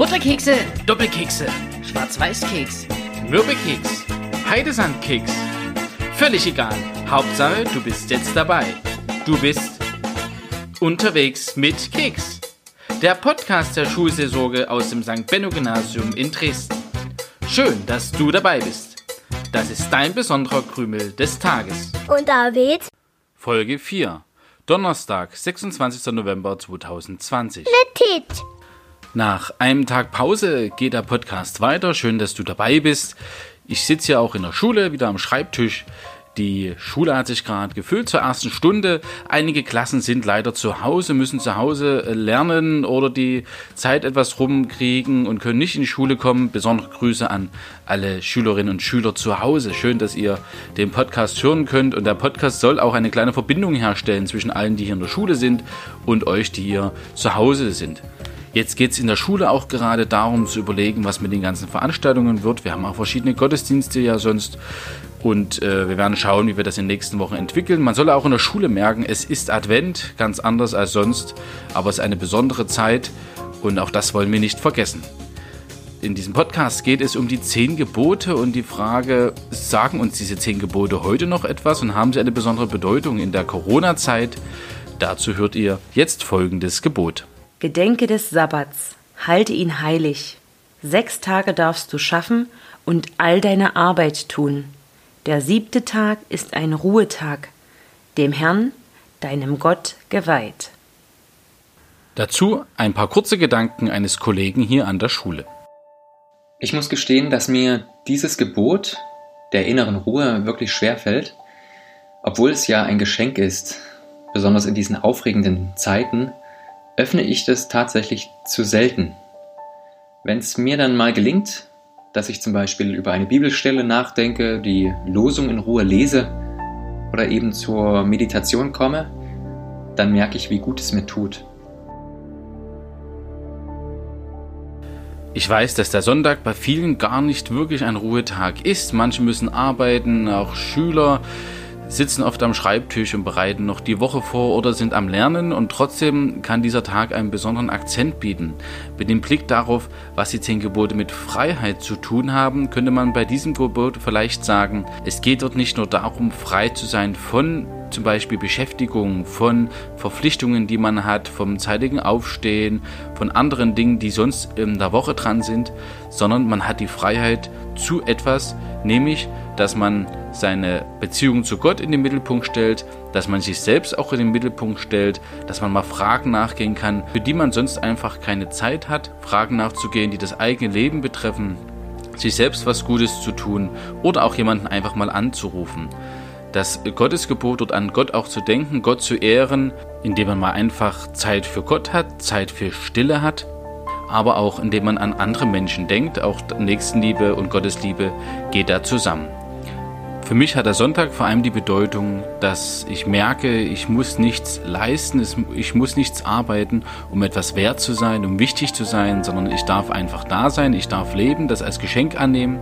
Butterkekse, Doppelkekse, Schwarz-Weiß-Keks, Mürbekeks, Heidesandkeks. Völlig egal. Hauptsache, du bist jetzt dabei. Du bist unterwegs mit Keks. Der Podcast der Schulseelsorge aus dem St. Benno Gymnasium in Dresden. Schön, dass du dabei bist. Das ist dein besonderer Krümel des Tages. Und David? Folge 4. Donnerstag, 26. November 2020. Petit. Nach einem Tag Pause geht der Podcast weiter. Schön, dass du dabei bist. Ich sitze hier auch in der Schule, wieder am Schreibtisch. Die Schule hat sich gerade gefüllt zur ersten Stunde. Einige Klassen sind leider zu Hause, müssen zu Hause lernen oder die Zeit etwas rumkriegen und können nicht in die Schule kommen. Besondere Grüße an alle Schülerinnen und Schüler zu Hause. Schön, dass ihr den Podcast hören könnt. Und der Podcast soll auch eine kleine Verbindung herstellen zwischen allen, die hier in der Schule sind und euch, die hier zu Hause sind. Jetzt geht es in der Schule auch gerade darum zu überlegen, was mit den ganzen Veranstaltungen wird. Wir haben auch verschiedene Gottesdienste ja sonst und äh, wir werden schauen, wie wir das in den nächsten Wochen entwickeln. Man soll auch in der Schule merken, es ist Advent, ganz anders als sonst, aber es ist eine besondere Zeit und auch das wollen wir nicht vergessen. In diesem Podcast geht es um die zehn Gebote und die Frage, sagen uns diese zehn Gebote heute noch etwas und haben sie eine besondere Bedeutung in der Corona-Zeit? Dazu hört ihr jetzt folgendes Gebot. Gedenke des Sabbats, halte ihn heilig. Sechs Tage darfst du schaffen und all deine Arbeit tun. Der siebte Tag ist ein Ruhetag, dem Herrn, deinem Gott, geweiht. Dazu ein paar kurze Gedanken eines Kollegen hier an der Schule. Ich muss gestehen, dass mir dieses Gebot der inneren Ruhe wirklich schwer fällt, obwohl es ja ein Geschenk ist, besonders in diesen aufregenden Zeiten, öffne ich das tatsächlich zu selten. Wenn es mir dann mal gelingt, dass ich zum Beispiel über eine Bibelstelle nachdenke, die Losung in Ruhe lese oder eben zur Meditation komme, dann merke ich, wie gut es mir tut. Ich weiß, dass der Sonntag bei vielen gar nicht wirklich ein Ruhetag ist. Manche müssen arbeiten, auch Schüler sitzen oft am Schreibtisch und bereiten noch die Woche vor oder sind am Lernen und trotzdem kann dieser Tag einen besonderen Akzent bieten. Mit dem Blick darauf, was die zehn Gebote mit Freiheit zu tun haben, könnte man bei diesem Gebot vielleicht sagen, es geht dort nicht nur darum, frei zu sein von zum Beispiel Beschäftigung, von Verpflichtungen, die man hat, vom zeitigen Aufstehen, von anderen Dingen, die sonst in der Woche dran sind, sondern man hat die Freiheit zu etwas, nämlich, dass man seine Beziehung zu Gott in den Mittelpunkt stellt, dass man sich selbst auch in den Mittelpunkt stellt, dass man mal Fragen nachgehen kann, für die man sonst einfach keine Zeit hat, Fragen nachzugehen, die das eigene Leben betreffen, sich selbst was Gutes zu tun oder auch jemanden einfach mal anzurufen. Das Gottesgebot dort an Gott auch zu denken, Gott zu ehren, indem man mal einfach Zeit für Gott hat, Zeit für Stille hat, aber auch indem man an andere Menschen denkt, auch Nächstenliebe und Gottesliebe geht da zusammen. Für mich hat der Sonntag vor allem die Bedeutung, dass ich merke, ich muss nichts leisten, ich muss nichts arbeiten, um etwas wert zu sein, um wichtig zu sein, sondern ich darf einfach da sein, ich darf leben, das als Geschenk annehmen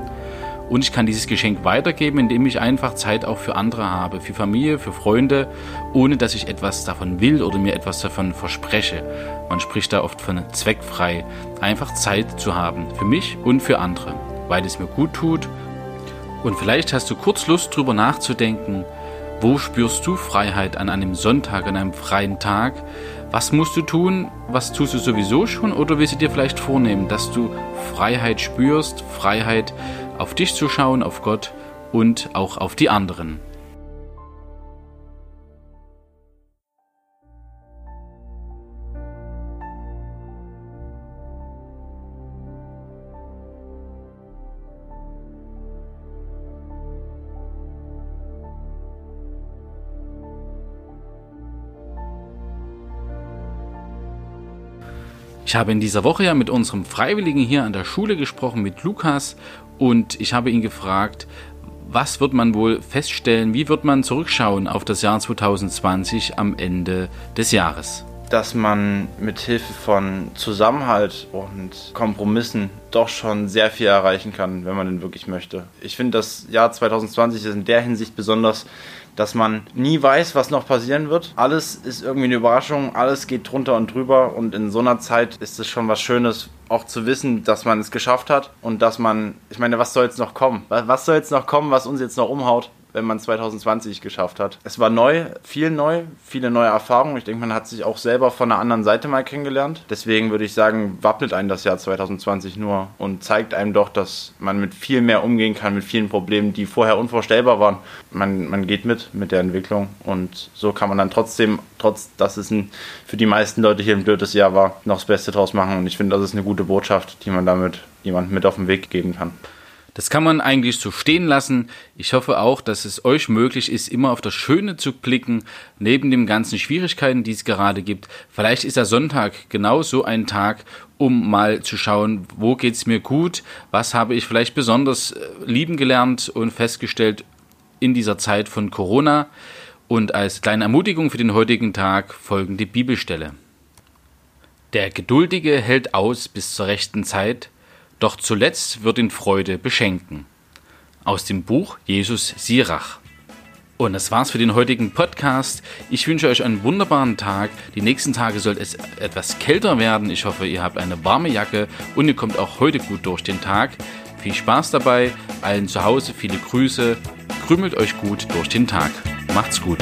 und ich kann dieses Geschenk weitergeben, indem ich einfach Zeit auch für andere habe, für Familie, für Freunde, ohne dass ich etwas davon will oder mir etwas davon verspreche. Man spricht da oft von zweckfrei, einfach Zeit zu haben, für mich und für andere, weil es mir gut tut und vielleicht hast du kurz Lust drüber nachzudenken, wo spürst du Freiheit an einem Sonntag, an einem freien Tag? Was musst du tun? Was tust du sowieso schon? Oder willst du dir vielleicht vornehmen, dass du Freiheit spürst, Freiheit auf dich zu schauen, auf Gott und auch auf die anderen? Ich habe in dieser Woche ja mit unserem Freiwilligen hier an der Schule gesprochen, mit Lukas, und ich habe ihn gefragt, was wird man wohl feststellen, wie wird man zurückschauen auf das Jahr 2020 am Ende des Jahres? Dass man mit Hilfe von Zusammenhalt und Kompromissen doch schon sehr viel erreichen kann, wenn man denn wirklich möchte. Ich finde, das Jahr 2020 ist in der Hinsicht besonders, dass man nie weiß, was noch passieren wird. Alles ist irgendwie eine Überraschung, alles geht drunter und drüber und in so einer Zeit ist es schon was Schönes, auch zu wissen, dass man es geschafft hat und dass man, ich meine, was soll jetzt noch kommen? Was soll jetzt noch kommen, was uns jetzt noch umhaut? Wenn man 2020 geschafft hat. Es war neu, viel neu, viele neue Erfahrungen. Ich denke, man hat sich auch selber von einer anderen Seite mal kennengelernt. Deswegen würde ich sagen, wappnet einen das Jahr 2020 nur und zeigt einem doch, dass man mit viel mehr umgehen kann, mit vielen Problemen, die vorher unvorstellbar waren. Man, man geht mit mit der Entwicklung und so kann man dann trotzdem, trotz dass es ein, für die meisten Leute hier ein blödes Jahr war, noch das Beste draus machen. Und ich finde, das ist eine gute Botschaft, die man damit jemandem mit auf den Weg geben kann. Das kann man eigentlich so stehen lassen. Ich hoffe auch, dass es euch möglich ist, immer auf das Schöne zu blicken, neben den ganzen Schwierigkeiten, die es gerade gibt. Vielleicht ist der Sonntag genau so ein Tag, um mal zu schauen, wo geht es mir gut, was habe ich vielleicht besonders äh, lieben gelernt und festgestellt in dieser Zeit von Corona. Und als kleine Ermutigung für den heutigen Tag folgende Bibelstelle. Der Geduldige hält aus bis zur rechten Zeit, doch zuletzt wird ihn Freude beschenken. Aus dem Buch Jesus Sirach. Und das war's für den heutigen Podcast. Ich wünsche euch einen wunderbaren Tag. Die nächsten Tage soll es etwas kälter werden. Ich hoffe, ihr habt eine warme Jacke und ihr kommt auch heute gut durch den Tag. Viel Spaß dabei, allen zu Hause viele Grüße. Krümelt euch gut durch den Tag. Macht's gut.